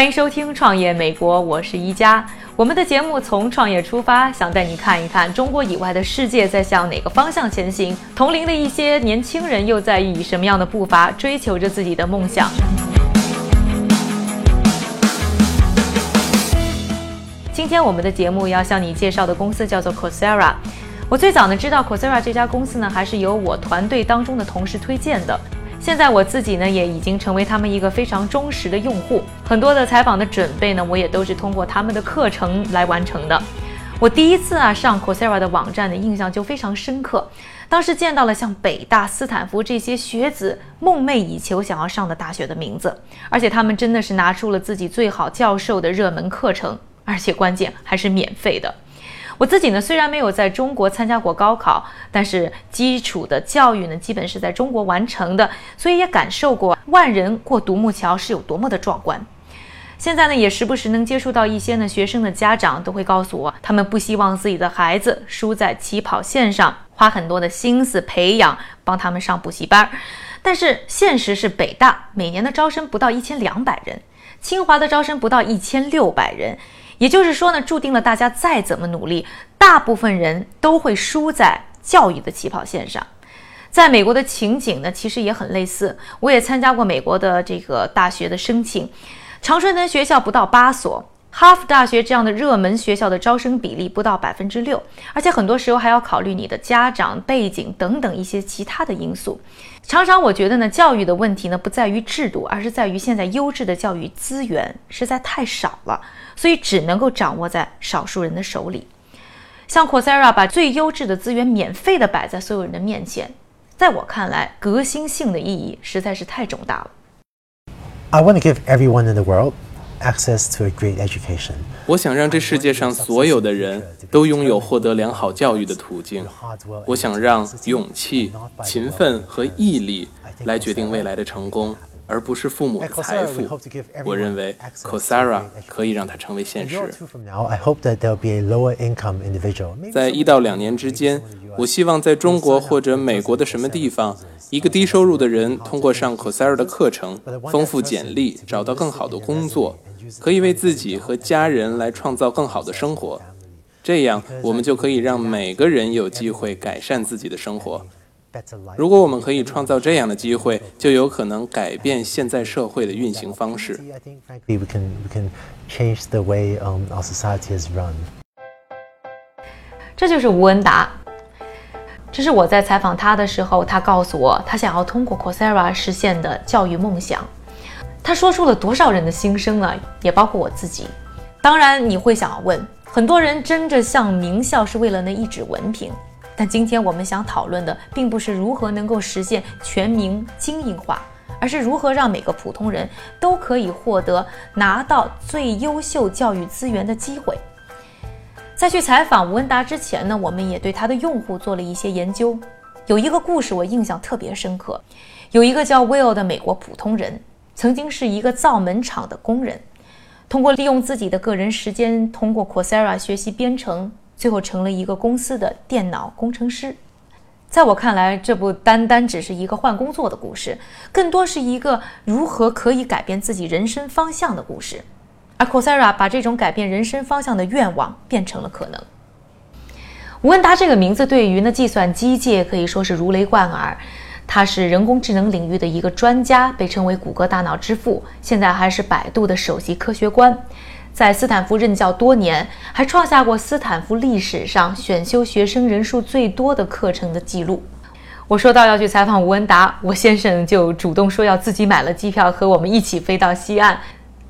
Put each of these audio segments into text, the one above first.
欢迎收听《创业美国》，我是一加。我们的节目从创业出发，想带你看一看中国以外的世界在向哪个方向前行。同龄的一些年轻人又在以什么样的步伐追求着自己的梦想？今天我们的节目要向你介绍的公司叫做 Coursera。我最早呢知道 Coursera 这家公司呢，还是由我团队当中的同事推荐的。现在我自己呢，也已经成为他们一个非常忠实的用户。很多的采访的准备呢，我也都是通过他们的课程来完成的。我第一次啊上 Coursera 的网站的印象就非常深刻，当时见到了像北大、斯坦福这些学子梦寐以求想要上的大学的名字，而且他们真的是拿出了自己最好教授的热门课程，而且关键还是免费的。我自己呢，虽然没有在中国参加过高考，但是基础的教育呢，基本是在中国完成的，所以也感受过万人过独木桥是有多么的壮观。现在呢，也时不时能接触到一些呢学生的家长都会告诉我，他们不希望自己的孩子输在起跑线上，花很多的心思培养，帮他们上补习班。但是现实是，北大每年的招生不到一千两百人，清华的招生不到一千六百人。也就是说呢，注定了大家再怎么努力，大部分人都会输在教育的起跑线上。在美国的情景呢，其实也很类似。我也参加过美国的这个大学的申请，常春藤学校不到八所，哈佛大学这样的热门学校的招生比例不到百分之六，而且很多时候还要考虑你的家长背景等等一些其他的因素。常常我觉得呢，教育的问题呢不在于制度，而是在于现在优质的教育资源实在太少了。所以只能够掌握在少数人的手里。像 Coursera 把最优质的资源免费的摆在所有人的面前，在我看来，革新性的意义实在是太重大了。I want to give everyone in the world access to a great education. 我想让这世界上所有的人都拥有获得良好教育的途径。我想让勇气、勤奋和毅力来决定未来的成功。而不是父母的财富。我认为 Cosera 可以让它成为现实。在一到两年之间，我希望在中国或者美国的什么地方，一个低收入的人通过上 Cosera 的课程，丰富简历，找到更好的工作，可以为自己和家人来创造更好的生活。这样，我们就可以让每个人有机会改善自己的生活。如果我们可以创造这样的机会，就有可能改变现在社会的运行方式。这就是吴文达。这是我在采访他的时候，他告诉我，他想要通过 Coursera 实现的教育梦想。他说出了多少人的心声啊，也包括我自己。当然，你会想问，很多人争着上名校是为了那一纸文凭。但今天我们想讨论的，并不是如何能够实现全民精英化，而是如何让每个普通人都可以获得拿到最优秀教育资源的机会。在去采访吴文达之前呢，我们也对他的用户做了一些研究。有一个故事我印象特别深刻，有一个叫 Will 的美国普通人，曾经是一个造门厂的工人，通过利用自己的个人时间，通过 Coursera 学习编程。最后成了一个公司的电脑工程师。在我看来，这不单单只是一个换工作的故事，更多是一个如何可以改变自己人生方向的故事。而 Coursera 把这种改变人生方向的愿望变成了可能。吴恩达这个名字对于呢计算机界可以说是如雷贯耳。他是人工智能领域的一个专家，被称为谷歌大脑之父，现在还是百度的首席科学官。在斯坦福任教多年，还创下过斯坦福历史上选修学生人数最多的课程的记录。我说到要去采访吴文达，我先生就主动说要自己买了机票和我们一起飞到西岸。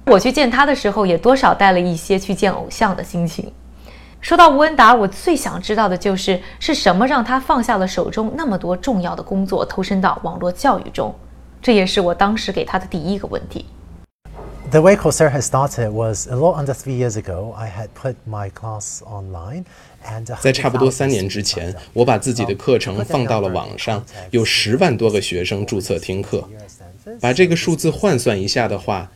我去见他的时候，也多少带了一些去见偶像的心情。说到吴恩达，我最想知道的就是是什么让他放下了手中那么多重要的工作，投身到网络教育中。这也是我当时给他的第一个问题。The way Coursera has started was a lot under three years ago. I had put my class online. 在差不多三年之前，我把自己的课程放到了网上，有十万多个学生注册听课。把这个数字换算一下的话，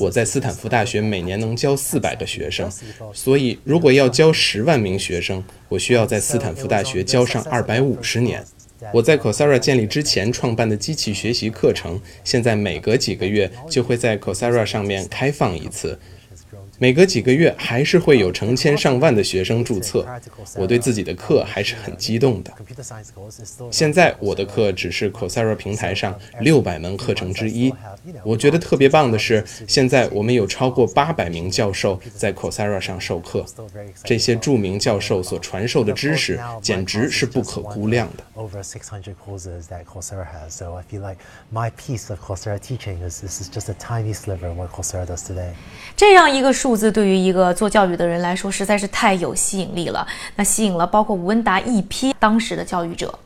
我在斯坦福大学每年能教四百个学生，所以如果要教十万名学生，我需要在斯坦福大学教上二百五十年。我在 Coursera 建立之前创办的机器学习课程，现在每隔几个月就会在 Coursera 上面开放一次。每隔几个月，还是会有成千上万的学生注册。我对自己的课还是很激动的。现在我的课只是 Coursera 平台上六百门课程之一。我觉得特别棒的是，现在我们有超过八百名教授在 Coursera 上授课。这些著名教授所传授的知识，简直是不可估量的。这样一个数。字对于一个做教育的人来说实在是太有吸引力了。那吸引了包括吴文达一批当时的教育者。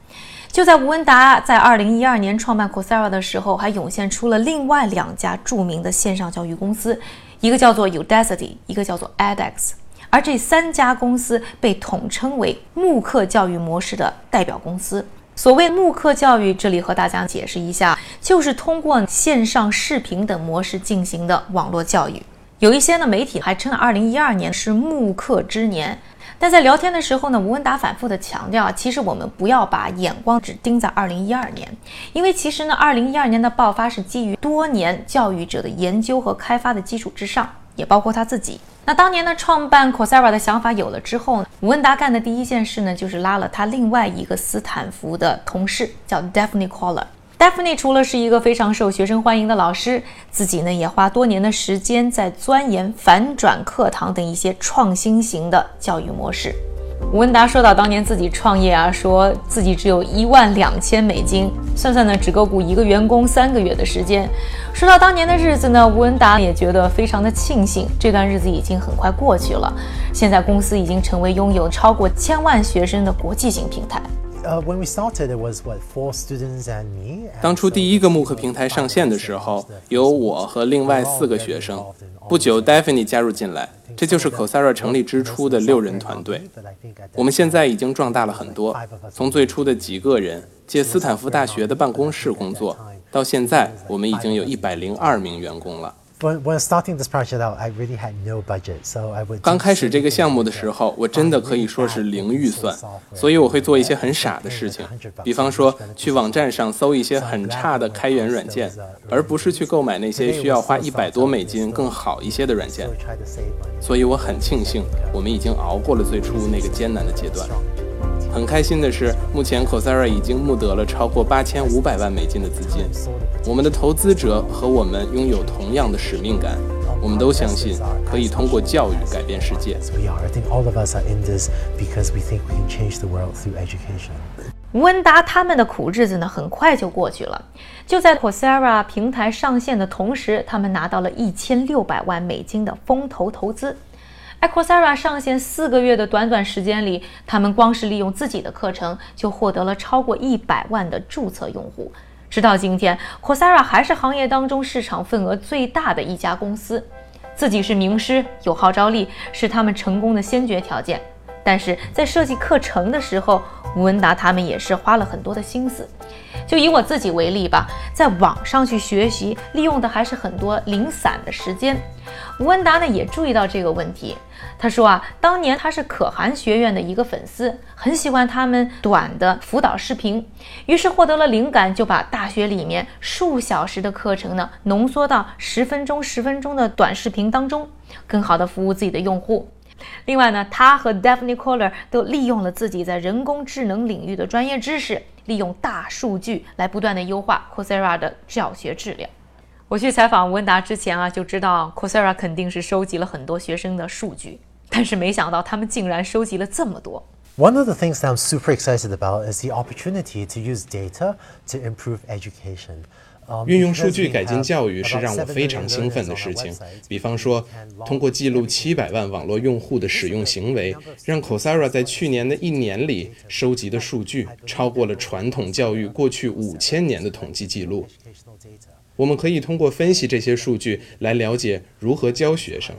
就在吴文达在二零一二年创办 Coursera 的时候，还涌现出了另外两家著名的线上教育公司，一个叫做 Udacity，一个叫做 edX。而这三家公司被统称为慕课教育模式的代表公司。所谓慕课教育，这里和大家解释一下，就是通过线上视频等模式进行的网络教育。有一些呢媒体还称二零一二年是慕课之年，但在聊天的时候呢，吴文达反复的强调，其实我们不要把眼光只盯在二零一二年，因为其实呢，二零一二年的爆发是基于多年教育者的研究和开发的基础之上，也包括他自己。那当年呢，创办 Coursera 的想法有了之后呢，吴文达干的第一件事呢，就是拉了他另外一个斯坦福的同事，叫 Daphne Coller Coller。Daphne 除了是一个非常受学生欢迎的老师，自己呢也花多年的时间在钻研反转课堂等一些创新型的教育模式。吴文达说到当年自己创业啊，说自己只有一万两千美金，算算呢只够雇一个员工三个月的时间。说到当年的日子呢，吴文达也觉得非常的庆幸，这段日子已经很快过去了。现在公司已经成为拥有超过千万学生的国际型平台。当初第一个慕课平台上线的时候，有我和另外四个学生。不久，Daphne 加入进来，这就是 Coursera 成立之初的六人团队。我们现在已经壮大了很多，从最初的几个人借斯坦福大学的办公室工作，到现在我们已经有一百零二名员工了。刚开始这个项目的时候，我真的可以说是零预算，所以我会做一些很傻的事情，比方说去网站上搜一些很差的开源软件，而不是去购买那些需要花一百多美金更好一些的软件。所以我很庆幸，我们已经熬过了最初那个艰难的阶段。很开心的是，目前 Coursera 已经募得了超过八千五百万美金的资金。我们的投资者和我们拥有同样的使命感，我们都相信可以通过教育改变世界。吴文达他们的苦日子呢，很快就过去了。就在 Coursera 平台上线的同时，他们拿到了一千六百万美金的风投投资。Coursera 上线四个月的短短时间里，他们光是利用自己的课程就获得了超过一百万的注册用户。直到今天，Coursera 还是行业当中市场份额最大的一家公司。自己是名师，有号召力，是他们成功的先决条件。但是在设计课程的时候，吴文达他们也是花了很多的心思。就以我自己为例吧，在网上去学习，利用的还是很多零散的时间。吴文达呢也注意到这个问题，他说啊，当年他是可汗学院的一个粉丝，很喜欢他们短的辅导视频，于是获得了灵感，就把大学里面数小时的课程呢浓缩到十分钟、十分钟的短视频当中，更好的服务自己的用户。另外呢，他和 Daphne Coller 都利用了自己在人工智能领域的专业知识，利用大数据来不断的优化 Coursera 的教学质量。我去采访文达之前啊，就知道 Coursera 肯定是收集了很多学生的数据，但是没想到他们竟然收集了这么多。One of the things that I'm super excited about is the opportunity to use data to improve education. 运用数据改进教育是让我非常兴奋的事情。比方说，通过记录七百万网络用户的使用行为，让 Coursera 在去年的一年里收集的数据超过了传统教育过去五千年的统计记录。我们可以通过分析这些数据来了解如何教学生。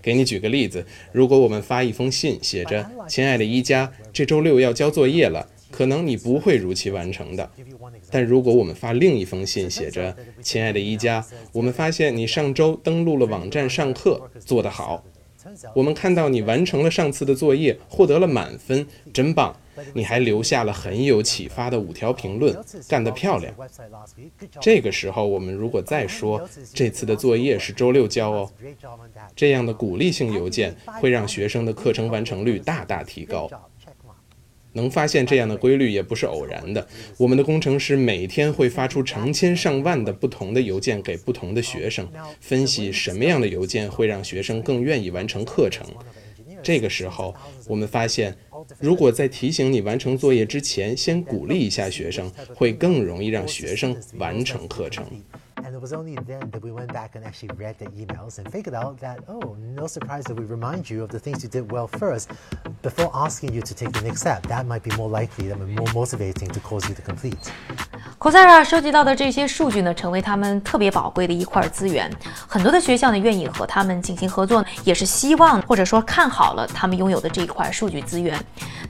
给你举个例子，如果我们发一封信，写着“亲爱的一加，这周六要交作业了”。可能你不会如期完成的，但如果我们发另一封信，写着“亲爱的一家，我们发现你上周登录了网站上课，做得好。我们看到你完成了上次的作业，获得了满分，真棒！你还留下了很有启发的五条评论，干得漂亮。”这个时候，我们如果再说这次的作业是周六交哦，这样的鼓励性邮件会让学生的课程完成率大大提高。能发现这样的规律也不是偶然的。我们的工程师每天会发出成千上万的不同的邮件给不同的学生，分析什么样的邮件会让学生更愿意完成课程。这个时候，我们发现，如果在提醒你完成作业之前，先鼓励一下学生，会更容易让学生完成课程。And it was only then that we went back and actually read the emails and figured out that, oh, no surprise that we remind you of the things you did well first before asking you to take the next step. That might be more likely, that might be more motivating to cause you to complete. Coursera 收集到的这些数据呢，成为他们特别宝贵的一块资源。很多的学校呢，愿意和他们进行合作，也是希望或者说看好了他们拥有的这一块数据资源。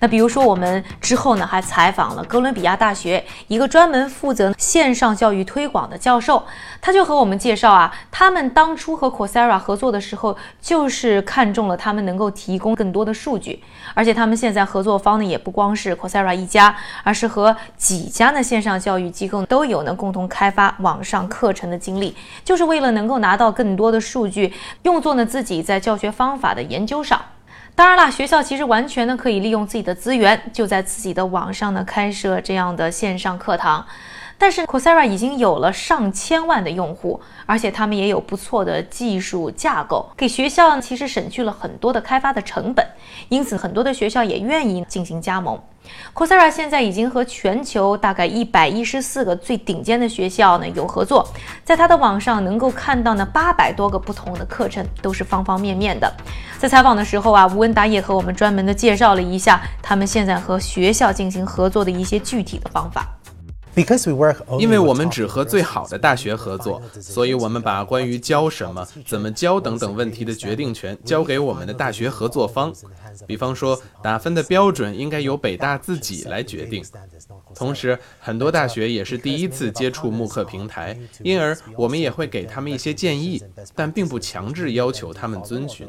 那比如说，我们之后呢，还采访了哥伦比亚大学一个专门负责线上教育推广的教授。他就和我们介绍啊，他们当初和 Coursera 合作的时候，就是看中了他们能够提供更多的数据，而且他们现在合作方呢，也不光是 Coursera 一家，而是和几家的线上教育机构都有呢共同开发网上课程的经历，就是为了能够拿到更多的数据，用作呢自己在教学方法的研究上。当然啦，学校其实完全呢可以利用自己的资源，就在自己的网上呢开设这样的线上课堂。但是 Coursera 已经有了上千万的用户，而且他们也有不错的技术架构，给学校其实省去了很多的开发的成本，因此很多的学校也愿意进行加盟。Coursera 现在已经和全球大概一百一十四个最顶尖的学校呢有合作，在它的网上能够看到呢八百多个不同的课程，都是方方面面的。在采访的时候啊，吴文达也和我们专门的介绍了一下他们现在和学校进行合作的一些具体的方法。因为我们只和最好的大学合作，所以我们把关于教什么、怎么教等等问题的决定权交给我们的大学合作方。比方说，打分的标准应该由北大自己来决定。同时，很多大学也是第一次接触慕课平台，因而我们也会给他们一些建议，但并不强制要求他们遵循。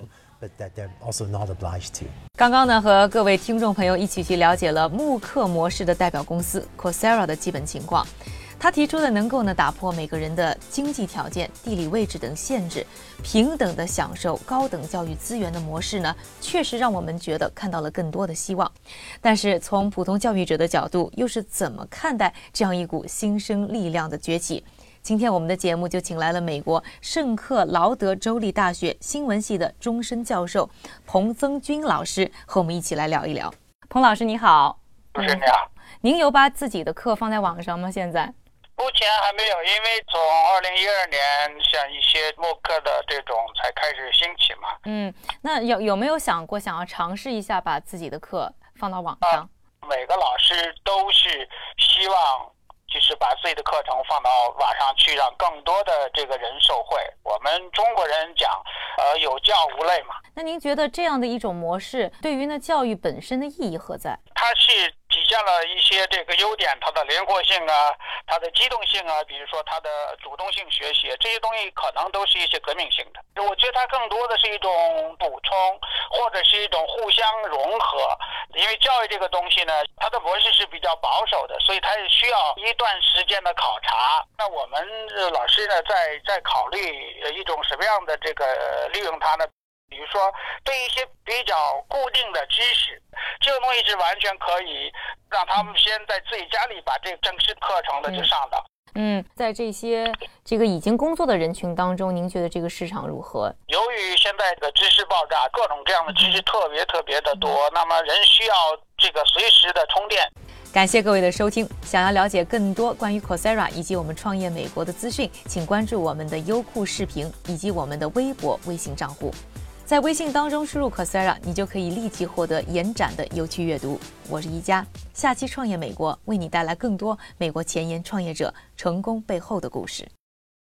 刚刚呢，和各位听众朋友一起去了解了慕课模式的代表公司 c o s e r a 的基本情况。他提出的能够呢打破每个人的经济条件、地理位置等限制，平等的享受高等教育资源的模式呢，确实让我们觉得看到了更多的希望。但是从普通教育者的角度，又是怎么看待这样一股新生力量的崛起？今天我们的节目就请来了美国圣克劳德州立大学新闻系的终身教授彭增军老师，和我们一起来聊一聊。彭老师你好，主持人你好，您有把自己的课放在网上吗？现在目前还没有，因为从二零一二年像一些慕课的这种才开始兴起嘛。嗯，那有有没有想过想要尝试一下把自己的课放到网上？每个老师都是希望。就是把自己的课程放到网上去，让更多的这个人受惠。我们中国人讲，呃，有教无类嘛。那您觉得这样的一种模式，对于呢教育本身的意义何在？它是。体现了一些这个优点，它的灵活性啊，它的机动性啊，比如说它的主动性学习，这些东西可能都是一些革命性的。我觉得它更多的是一种补充，或者是一种互相融合。因为教育这个东西呢，它的模式是比较保守的，所以它是需要一段时间的考察。那我们老师呢，在在考虑一种什么样的这个利用它呢？比如说，对一些比较固定的知识，这个东西是完全可以让他们先在自己家里把这正式课程的就上的。嗯，在这些这个已经工作的人群当中，您觉得这个市场如何？由于现在的知识爆炸，各种各样的知识特别特别的多，那么人需要这个随时的充电。感谢各位的收听。想要了解更多关于 Coursera 以及我们创业美国的资讯，请关注我们的优酷视频以及我们的微博、微信账户。在微信当中输入 Coursera，你就可以立即获得延展的有趣阅读。我是一佳，下期创业美国为你带来更多美国前沿创业者成功背后的故事。